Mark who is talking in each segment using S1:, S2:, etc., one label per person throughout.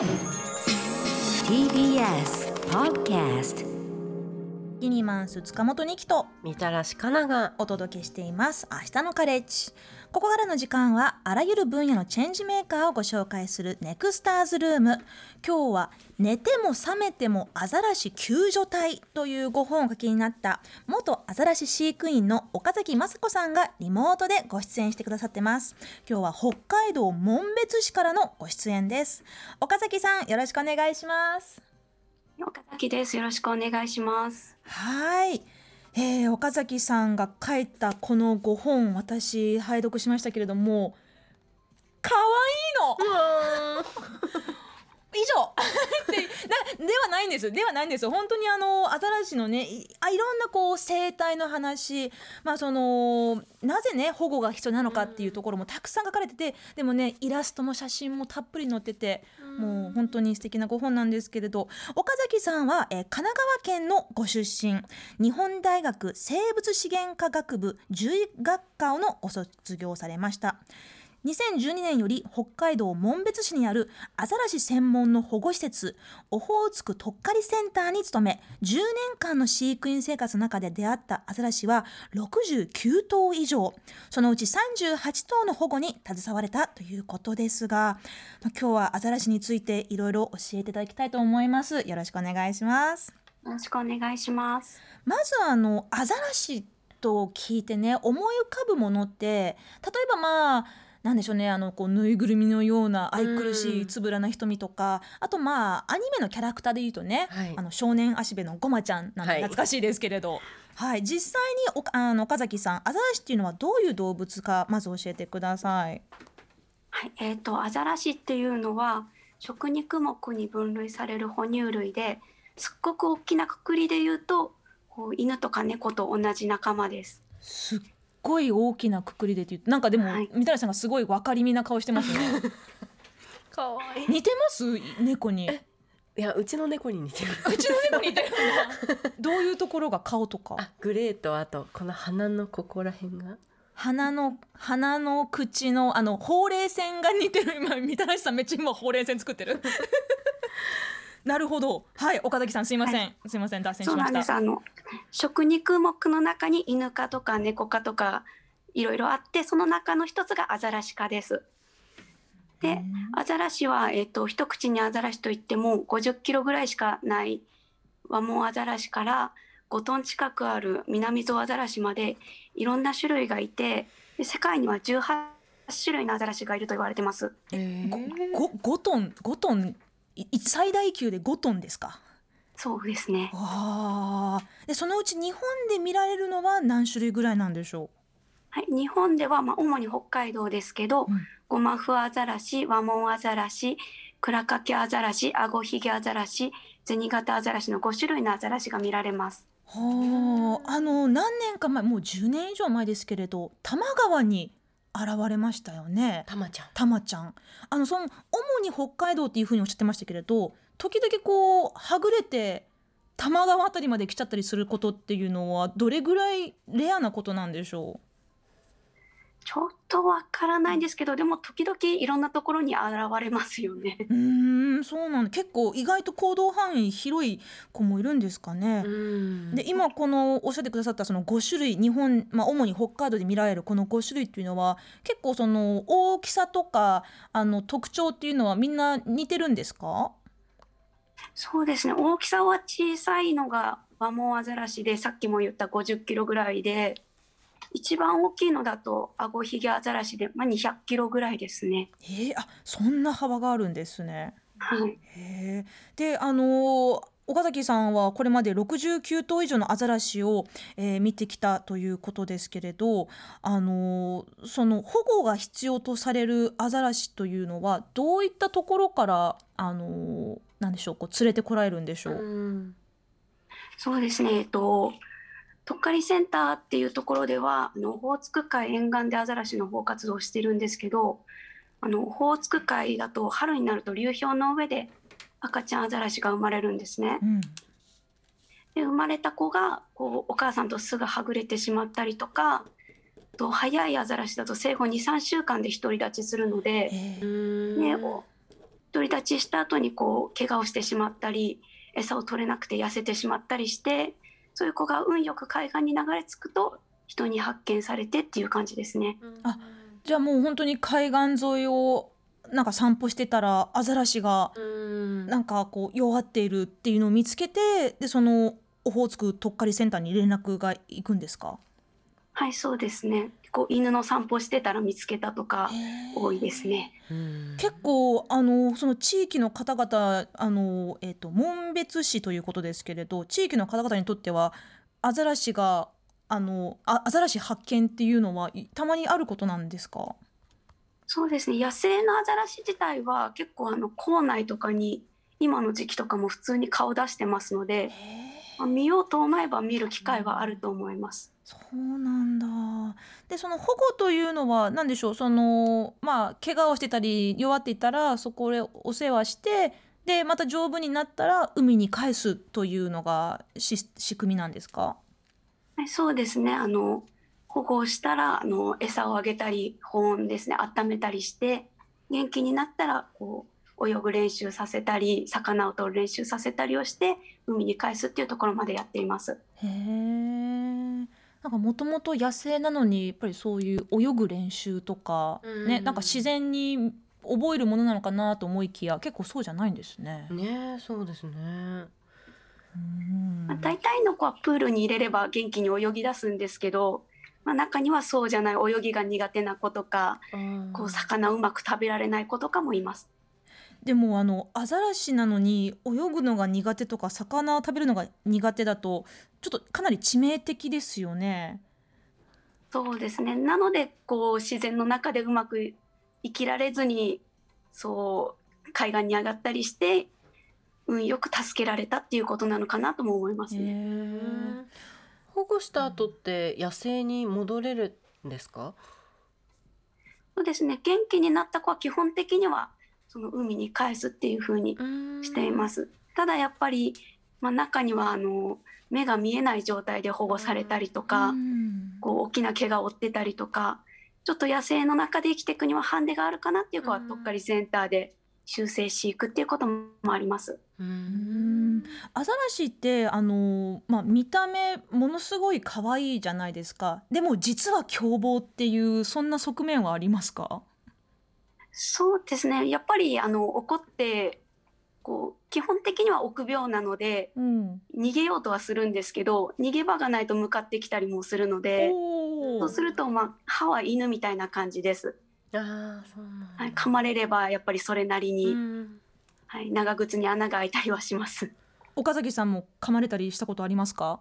S1: TBS Podcast
S2: ユニマンス塚本二木と
S3: みたらしかなが
S2: お届けしています。明日のカレッジここからの時間はあらゆる分野のチェンジメーカーをご紹介するネクスターズルーム。今日は寝ても覚めてもアザラシ救助隊というご本を書きになった元アザラシ飼育員の岡崎雅子さんがリモートでご出演してくださってます。今日は北海道紋別市からのご出演です。岡崎さんよろしくお願いします。
S4: 岡崎です。よろしくお願いします。
S2: はい、えー、岡崎さんが書いたこの5本私拝読しましたけれども可愛いの。以上。でなではないんです。ではないんです。本当にあのアザラシのねいあいろんなこう生態の話まあそのなぜね保護が必要なのかっていうところもたくさん書かれててでもねイラストも写真もたっぷり載っててもう本当に素敵なご本なんですけれど岡崎さんは、えー神奈川県のご出身日本大学生物資源科学部獣医学科のご卒業されました。2012年より北海道紋別市にあるアザラシ専門の保護施設オホーツクとっかりセンターに勤め10年間の飼育員生活の中で出会ったアザラシは69頭以上。そのうち38頭の保護に携われたということですが今日はアザラシについていろいろ教えていただきたいと思います。よろしくお願いします。
S4: よろしくお願いします。
S2: まずあのアザラシと聞いてね思い浮かぶものって例えばまあなんでしょうねあのこうぬいぐるみのような愛くるしいつぶらな瞳とかあとまあアニメのキャラクターで言うとね、
S3: はい
S2: あの少年足部のごまちゃんなんて
S3: はい
S2: 懐かしいですけれど、はい実際におあの岡崎さんアザラシっていうのはどういう動物かまず教えてください。
S4: はい、えっ、とアザラシっていうのは食肉目に分類される哺乳類ですっごく大きなくくりで言うとこう犬とか猫と同じ仲間です。
S2: すっごい大きなくくりでって言うなんかでも、
S4: はい。
S2: 三谷さんがすごい分かりみな顔してますね。
S3: かわいい。
S2: 似てます？猫に。
S3: いやうちの猫に似てる
S2: うちの猫に似てるどういうところが顔とか？
S3: あグレーとあとこの鼻のここら辺が？
S2: 鼻の鼻の口のあのほうれい線が似てる。今みたらしさんめっちゃ今ほうれい線作ってるなるほど。はい岡崎さんすいません、すいません脱線
S4: そうなん
S2: しました
S4: です。あの食肉目の中に犬科とか猫科とかいろいろあってその中の一つがアザラシ科です。でアザラシは、えっと一口にアザラシといっても50キロぐらいしかないワモンアザラシから5トン近くあるミナミゾウアザラシまでいろんな種類がいてで世界には18種類のアザラシがいると言われてます。
S2: ごご5トン5トン最大級で5トンですか？
S4: そうですね。
S2: あー。でそのうち日本で見られるのは何種類ぐらいなんでしょ
S4: はい、日本ではまあ主に北海道ですけど、
S2: うん。
S4: ゴマフアザラシ、ワモンアザラシ、クラカケアザラシ、アゴヒゲアザラシ、ゼニガタアザラシの5種類のアザラシが見られます。
S2: うはあ。あの何年か前もう10年以上前ですけれど多摩川に現れましたよね。
S3: たまちゃん。
S2: たまちゃん。あのその主に北海道っていうふうにおっしゃってましたけれど時々こうはぐれて多摩川あたりまで来ちゃったりすることっていうのはどれぐらいレアなことなんでしょ
S4: ちょっとわからないんですけど、でも時々いろんなところに現れますよね。
S2: うんそうなんだ結構意外と行動範囲広い子もいるんですかね。
S3: ん
S2: で今このおっしゃってくださったその5種類日本、まあ、主に北海道で見られるこの5種類っていうのは結構その大きさとかあの特徴っていうのはみんな似てるんですか？
S4: そうですね。大きさは小さいのがワモンアザラシで、さっきも言った50キロぐらいで、一番大きいのだとアゴヒゲアザラシで、まあ、200キロぐらいですね。
S2: えー、あそんな幅があるんですね。
S4: はい。
S2: へーであのー岡崎さんはこれまで69頭以上のアザラシを、えー見てきたということですけれど、あのーその保護が必要とされるアザラシというのはどういったところから、あのーなんでしょうこう連れてこられるんでしょう？
S3: うん
S4: そうですね。えっと、とっかりセンターっていうところでは、あのオホーツク海沿岸でアザラシの保護活動をしてるんですけど、あのオホーツク海だと春になると流氷の上で赤ちゃんアザラシが生まれるんですね。
S2: うん。
S4: で生まれた子がこうお母さんとすぐはぐれてしまったりとか、と早いアザラシだと生後2、3週間で独り立ちするので、ね、お独り立ちした後にこう怪我をしてしまったり餌を取れなくて痩せてしまったりしてそういう子が運よく海岸に流れ着くと人に発見されてっていう感じですね。
S2: あじゃあもう本当に海岸沿いをなんか散歩してたらアザラシが
S3: うん。
S2: なんかこう弱っているっていうのを見つけてでそのオホーツクとっかりセンターに連絡が行くんですか？
S4: はいそうですねこう犬の散歩してたら見つけたとか多いですね。
S3: うん。
S2: 結構あのその地域の方々あの、えっと紋別市ということですけれど地域の方々にとってはアザラシがあのあアザラシ発見っていうのはいたまにあることなんですか？
S4: そうですね。野生のアザラシ自体は結構あの校内とかに今の時期とかも普通に顔出してますので、まあ見ようと思えば見る機会はあると思います。
S2: そうなんだ。でその保護というのは何でしょう？そのまあ怪我をしてたり弱っていたらそこでお世話してでまた丈夫になったら海に返すというのがし仕組みなんですか？
S4: はい、そうですね。あの保護をしたらあの餌をあげたり保温ですね。温めたりして元気になったらこう泳ぐ練習させたり魚を取る練習させたりをして海に返すっていうところまでやっています。
S2: へえなんかもともと野生なのにやっぱりそういう泳ぐ練習とか、
S3: うん
S2: ねなんか自然に覚えるものなのかなと思いきや結構そうじゃないんですね。
S3: ねそうですね
S2: うん
S4: まあ、大体の子はプールに入れれば元気に泳ぎ出すんですけど、まあ、中にはそうじゃない泳ぎが苦手な子とかこう魚をうまく食べられない子とかもいます。
S2: でもあのアザラシなのに泳ぐのが苦手とか魚を食べるのが苦手だとちょっとかなり致命的ですよね。
S4: そうですねなのでこう自然の中でうまく生きられずにそう海岸に上がったりして運よく助けられたっていうことなのかなとも思いますね。
S3: うん保護した後って野生に戻れるんですか？
S4: そうですね元気になった子は基本的にはその海に返すっていう風にしています。ただやっぱり、まあ、中にはあの目が見えない状態で保護されたりとか、
S2: うん。
S4: こう大きな怪我を負ってたりとかちょっと野生の中で生きていくにはハンデがあるかなっていう子は
S3: うん
S4: とっかりセンターで修正飼育っていうこともあります。
S3: う
S2: うんん。アザラシってあの、まあ、見た目ものすごい可愛いじゃないですか。でも実は凶暴っていうそんな側面はありますか？
S4: そうですね。やっぱりあの怒ってこう基本的には臆病なので
S2: うん、
S4: 逃げようとはするんですけど逃げ場がないと向かってきたりもするのでそうすると、まあ、歯は犬みたいな感じです。
S3: ああそうなんだ。
S4: はい、噛まれればやっぱりそれなりに、
S3: うん。
S4: はい、長靴に穴が開いたりはします。
S2: 岡崎さんも噛まれたりしたことありますか？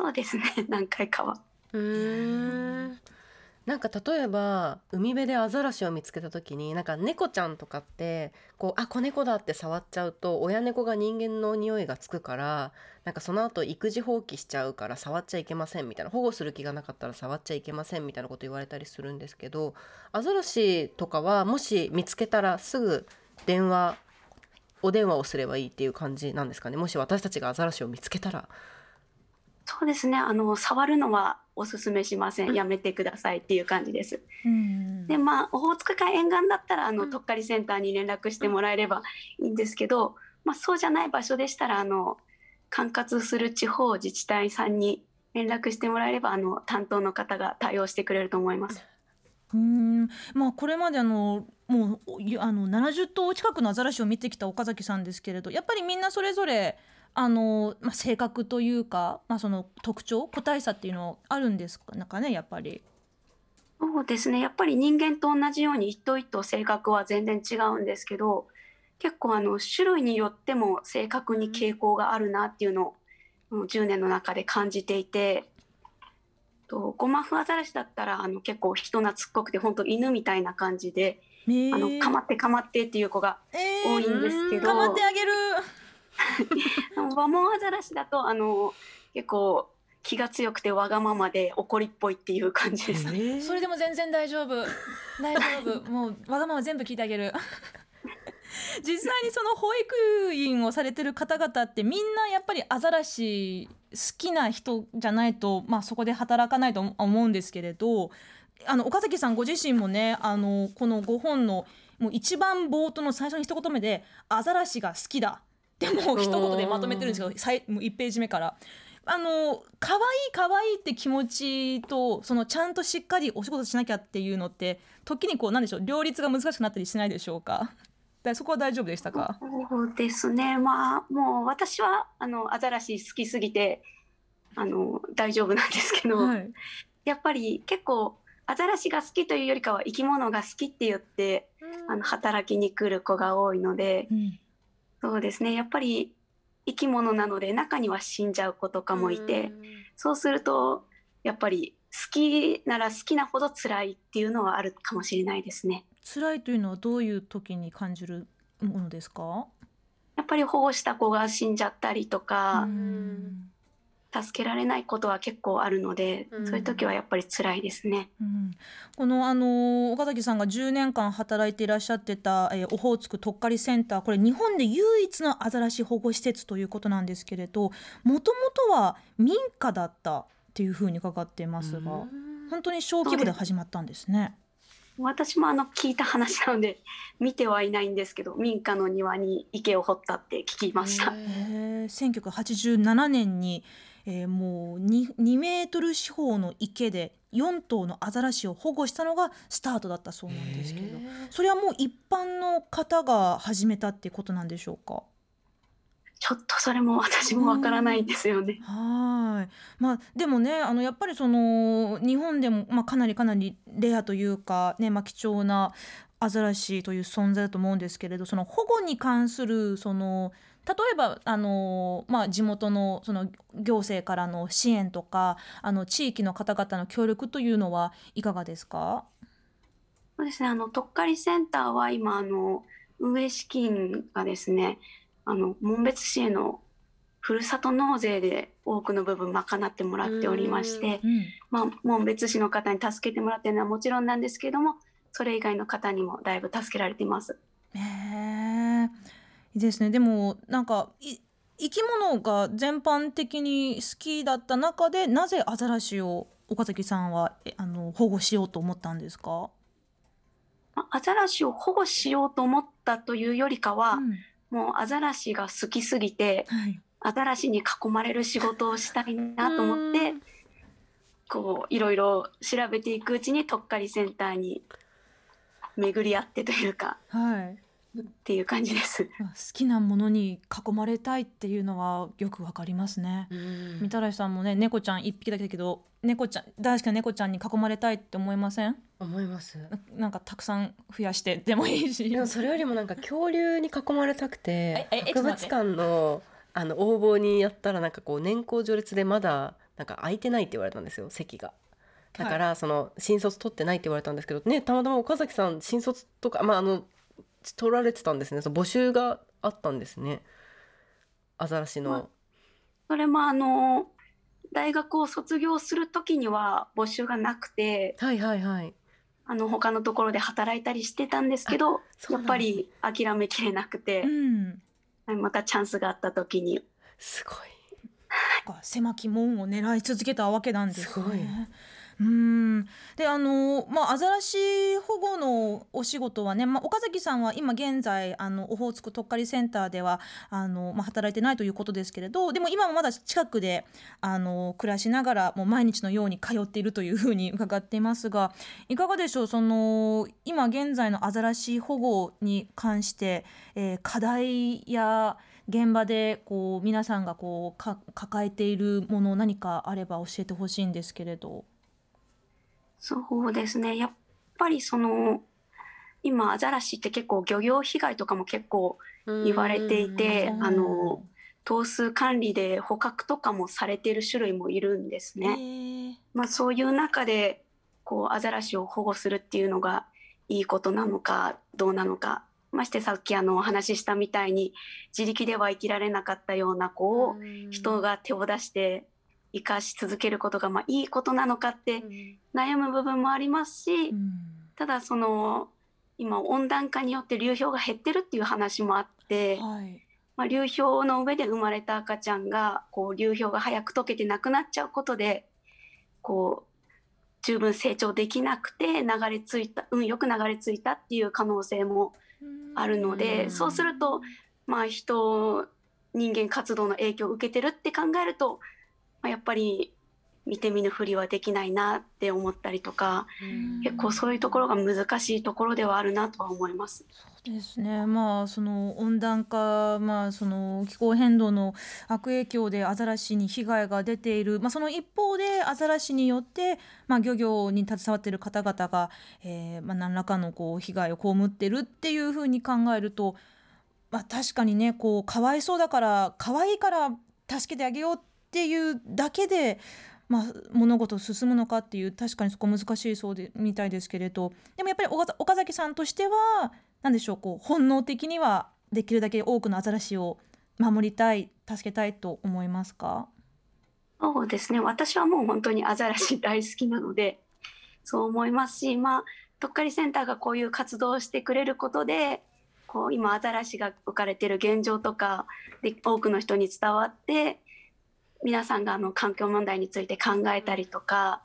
S4: そうですね。何回かは。
S3: うー。んなんか例えば海辺でアザラシを見つけた時になんか猫ちゃんとかってこうあ子猫だって触っちゃうと親猫が人間の匂いがつくからなんかその後育児放棄しちゃうから触っちゃいけませんみたいな保護する気がなかったら触っちゃいけませんみたいなこと言われたりするんですけどアザラシとかはもし見つけたらすぐ電話お電話をすればいいっていう感じなんですかね？もし私たちがアザラシを見つけたら。
S4: そうですねあの触るのはおすすめしません。やめてくださいっていう感じです。
S2: うん。
S4: でまあオホーツク海沿岸だったらあの、
S3: うん。
S4: とっかりセンターに連絡してもらえればいいんですけど、まあ、そうじゃない場所でしたらあの管轄する地方自治体さんに連絡してもらえればあの担当の方が対応してくれると思います。
S2: うーん。まあこれまであのもういあの70頭近くのアザラシを見てきた岡崎さんですけれどやっぱりみんなそれぞれあの、まあ、性格というか、まあ、その特徴個体差っていうのあるんですかなんかねやっぱり。
S4: そうですね。やっぱり人間と同じように一頭一頭性格は全然違うんですけど結構あの種類によっても性格に傾向があるなっていうのをこの10年の中で感じていてとゴマフアザラシだったらあの結構人懐っこくて本当犬みたいな感じで、
S2: ね
S4: あのかまってかまってっていう子が
S2: え
S4: 多いんですけど、
S2: かまってあげる
S4: あのワモンアザラシだとあの結構気が強くてわがままで怒りっぽいっていう感じです。
S2: それでも全然大丈夫。大丈夫。もうわがまま全部聞いてあげる。実際にその保育員をされてる方々ってみんなやっぱりアザラシ好きな人じゃないと、まあ、そこで働かないと思うんですけれどあの岡崎さんご自身もねあのこの5本のもう一番冒頭の最初の一言目で「アザラシが好きだ」ってもう一言でまとめてるんですけどさいもう1ページ目から。あの可愛い可愛いって気持ちとそのちゃんとしっかりお仕事しなきゃっていうのって時にこうなんでしょう両立が難しくなったりしないでしょうか？でそこは大丈夫でしたか？
S4: そうですね。まあもう私はあのアザラシ好きすぎてあの大丈夫なんですけど、
S2: はい。
S4: やっぱり結構アザラシが好きというよりかは生き物が好きって言ってあの働きに来る子が多いので、
S2: うん
S4: そうですね。やっぱり生き物なので中には死んじゃう子とかもいて、そうするとやっぱり好きなら好きなほど辛いっていうのはあるかもしれないですね。
S2: 辛いというのはどういう時に感じるものですか？
S4: やっぱり保護した子が死んじゃったりとか、
S2: うん
S4: 助けられないことは結構あるので、
S3: うん
S4: そういう時はやっぱり辛いですね。
S2: うんこのあの岡崎さんが10年間働いていらっしゃってた、えーオホーツクとっかりセンターこれ日本で唯一のアザラシ保護施設ということなんですけれどもともとは民家だったっていうふうに伺っていますが、本当に小規模で始まったんですね。
S4: 私もあの聞いた話なので 見てはいないんですけど民家の庭に池を掘ったって聞きました。
S2: へー1987年に、えーもう 2, 2メートル四方の池で4頭のアザラシを保護したのがスタートだったそうなんですけどそれはもう一般の方が始めたってことなんでしょうか？
S4: ちょっとそれも私もわからないんですよね。
S2: はい。まあでもねあのやっぱりその日本でも、まあ、かなりかなりレアというか、ねまあ、貴重なアザラシという存在だと思うんですけれどその保護に関するその例えばあの、まあ、地元のその行政からの支援とかあの地域の方々の協力というのはいかがですか？
S4: そうですね。あのとっかりセンターは今あの運営資金がですねあの紋別市へのふるさと納税で多くの部分賄ってもらっておりまして、
S2: うん
S4: まあ、紋別市の方に助けてもらってるのはもちろんなんですけれどもそれ以外の方にもだいぶ助けられています。
S2: へえいいですね。でもなんかい生き物が全般的に好きだった中でなぜアザラシを岡崎さんはえあの保護しようと思ったんですか、
S4: まあアザラシを保護しようと思ったというよりかは、
S2: うん。
S4: もうアザラシが好きすぎて
S2: はい、
S4: アザラシに囲まれる仕事をしたいなと思ってこういろいろ調べていくうちにとっかりセンターに巡り合ってというか。
S2: はい、
S4: っていう感じです。
S2: 好きなものに囲まれたいっていうのはよくわかりますね。みたらしさんもね猫ちゃん一匹だけだけど猫ちゃん大好きな猫ちゃんに囲まれたいって思いません？
S3: 思います
S2: ななんかたくさん増やしてでもいいし
S3: でもそれよりもなんか恐竜に囲まれたくて博物館のあの応募にやったらなんかこう年功序列でまだなんか空いてないって言われたんですよ席が。だからその新卒取ってないって言われたんですけどねたまたま岡崎さん新卒とかまああの取られてたんですねその募集があったんですねアザラシ
S4: ま
S3: の。
S4: それもあの大学を卒業する時には募集がなくて
S3: はいはいはい。
S4: あの他のところで働いたりしてたんですけど
S3: そうなんです
S4: やっぱり諦めきれなくて
S2: う、ん
S4: またチャンスがあった時に
S3: すごい。
S2: なんか狭き門を狙い続けたわけなんですね。
S3: すごい
S2: うんであのまあアザラシ保護のお仕事はね、まあ、岡崎さんは今現在あのオホーツクとっかりセンターではあの、まあ、働いてないということですけれどでも今もまだ近くであの暮らしながらもう毎日のように通っているというふうに伺っていますがいかがでしょうその今現在のアザラシ保護に関して、えー課題や現場でこう皆さんがこうか抱えているもの何かあれば教えてほしいんですけれど。
S4: そうですねやっぱりその今アザラシって結構漁業被害とかも結構言われていて
S2: うん
S4: あの頭数管理で捕獲とかもされている種類もいるんですね。
S2: ね。
S4: まあ、そういう中でこうアザラシを保護するっていうのがいいことなのかどうなのかましてさっきあのお話ししたみたいに自力では生きられなかったような子を人が手を出して生かし続けることがまあいいことなのかって悩む部分もありますし、
S2: うん。
S4: ただその今温暖化によって流氷が減ってるっていう話もあって、
S2: はい。
S4: まあ、流氷の上で生まれた赤ちゃんがこう流氷が早く溶けてなくなっちゃうことでこう十分成長できなくて流れ着いた運よく流れ着いたっていう可能性もあるので、
S3: うん
S4: そうするとまあ人人間活動の影響を受けてるって考えると、まあ、やっぱり見て見ぬふりはできないなって思ったりとか結構そういうところが難しいところではあるなとは思います。
S2: ですね。まあその温暖化、まあその気候変動の悪影響でアザラシに被害が出ている。まあその一方でアザラシによってまあ漁業に携わっている方々が、えー、まあ何らかのこう被害を被ってるっていうふうに考えると、まあ確かにねこうかわいそうだから可愛いから助けてあげようってていうだけで。まあ、物事進むのかっていう確かにそこ難しいそうでみたいですけれどでもやっぱり岡崎さんとしては何でしょうこう本能的にはできるだけ多くのアザラシを守りたい助けたいと思いますか？
S4: そうですね私はもう本当にアザラシ大好きなのでそう思いますしまあとっかりセンターがこういう活動をしてくれることでこう今アザラシが置かれてる現状とかで多くの人に伝わって皆さんがあの環境問題について考えたりとか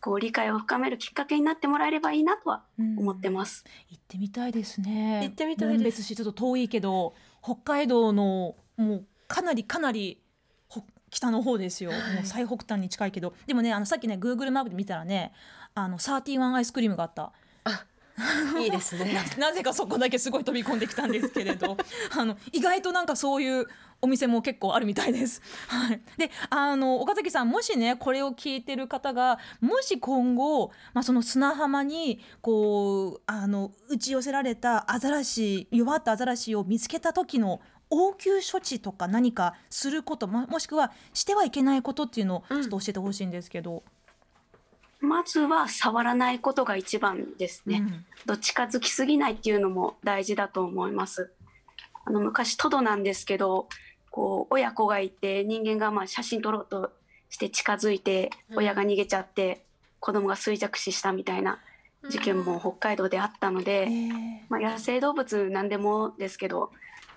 S4: こう理解を深めるきっかけになってもらえればいいなとは思ってます。
S2: 行ってみたいですね。
S3: 行ってみたいです。
S2: 紋別市ちょっと遠いけど北海道のもうかなりかなりほ北の方ですよ、もう最北端に近いけど。でもねあのさっきね Google マップで見たらねあの31アイスクリームがあった
S3: いいですね。
S2: なぜかそこだけすごい飛び込んできたんですけれど あの意外となんかそういうお店も結構あるみたいです。はい、であの岡崎さんもしねこれを聞いてる方がもし今後、まあ、その砂浜にこうあの打ち寄せられたアザラシ弱ったアザラシを見つけた時の応急処置とか何かすることももしくはしてはいけないことっていうのをちょっと教えてほしいんですけど。
S4: まずは触らないことが一番ですね。
S2: うん
S4: と近づきすぎないっていうのも大事だと思います。あの昔トドなんですけど、こう親子がいて人間がまあ写真撮ろうとして近づいて
S3: うん
S4: 親が逃げちゃって子供が衰弱死したみたいな事件も北海道であったの
S2: え
S4: で、
S2: ー
S4: まあ、野生動物なんでもですけど、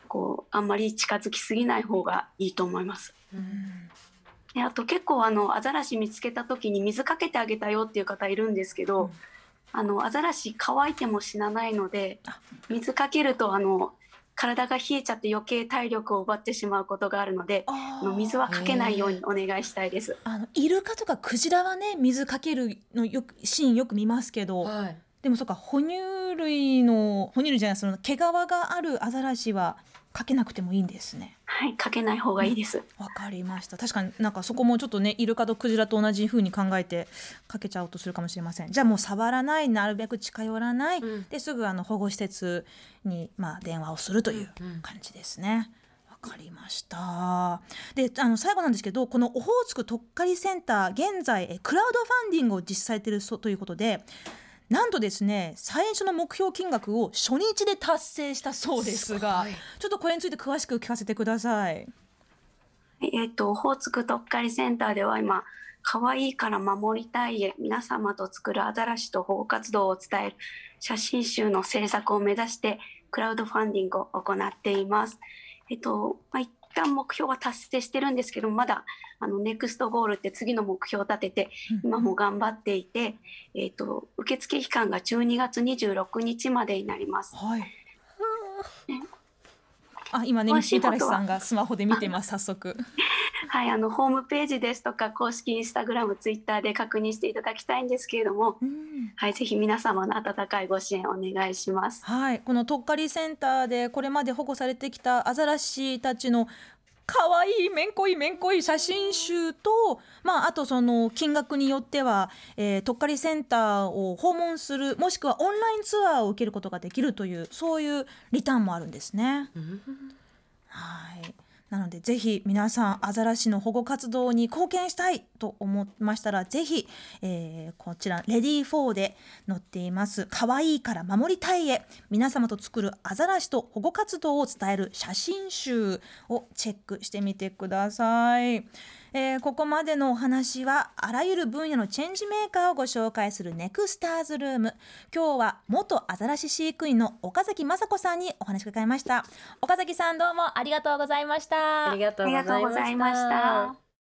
S4: こうあんまり近づきすぎない方がいいと思います。
S3: うん
S4: であと結構あのアザラシ見つけた時に水かけてあげたよっていう方いるんですけど、
S2: うん
S4: あのアザラシ乾いても死なないので
S2: あ
S4: 水かけるとあの体が冷えちゃって余計体力を奪ってしまうことがあるので
S2: あ
S4: あの水はかけないようにお願いしたいです。
S2: あのイルカとかクジラはね水かけるのよくシーンよく見ますけど、
S3: はい。
S2: でもそうか哺乳類の哺乳類じゃないその毛皮があるアザラシはかけなくてもいいんですね。
S4: はい、かけない方がいいです。
S2: わかりました確かになんかそこもちょっとねイルカとクジラと同じ風に考えてかけちゃおうとするかもしれませんじゃあもう触らないなるべく近寄らない、
S3: うん
S2: ですぐあの保護施設にまあ電話をするという
S3: うんうん
S2: 感じですね。わかりました。で、あの最後なんですけど、このオホーツクとっかりセンター現在えクラウドファンディングを実施されているそうということで。なんとですね最初の目標金額を初日で達成したそうですがちょっとこれについて詳しく聞かせてください。
S4: えっ、とオホーツクとっかりセンターでは今可愛いから守りたいへ皆様と作るアザラシと保護活動を伝える写真集の制作を目指してクラウドファンディングを行っています。えっと、まあ、一旦目標は達成してるんですけどまだあのネクストゴールって次の目標を立てて今も頑張っていて、えっと、受付期間が12月26日までになります。
S2: はい。あ、今ね、
S4: 詳しいことは
S2: みたらしさんがスマホで見てます、早速。
S4: はい、あのホームページですとか公式インスタグラム、ツイッターで確認していただきたいんですけれども、
S2: うん
S4: はい、ぜひ皆様の温かいご支援お願いします。
S2: はい、このとっかりセンターでこれまで保護されてきたアザラシたちの可愛いめんこいめんこい写真集と、まあ、あとその金額によっては、えー、とっかりセンターを訪問するもしくはオンラインツアーを受けることができるというそういうリターンもあるんですね。
S3: うん
S2: はい。なのでぜひ皆さんアザラシの保護活動に貢献したいと思いましたらぜひ、えーこちらレディー4で載っていますかわいいから守りたいへ皆様と作るアザラシと保護活動を伝える写真集をチェックしてみてください。えーここまでのお話はあらゆる分野のチェンジメーカーをご紹介するネクスターズルーム。今日は元アザラシ飼育員の岡崎雅子さんにお話を伺いました。岡崎さんどうもありがとうございました。
S4: ありがとうございました。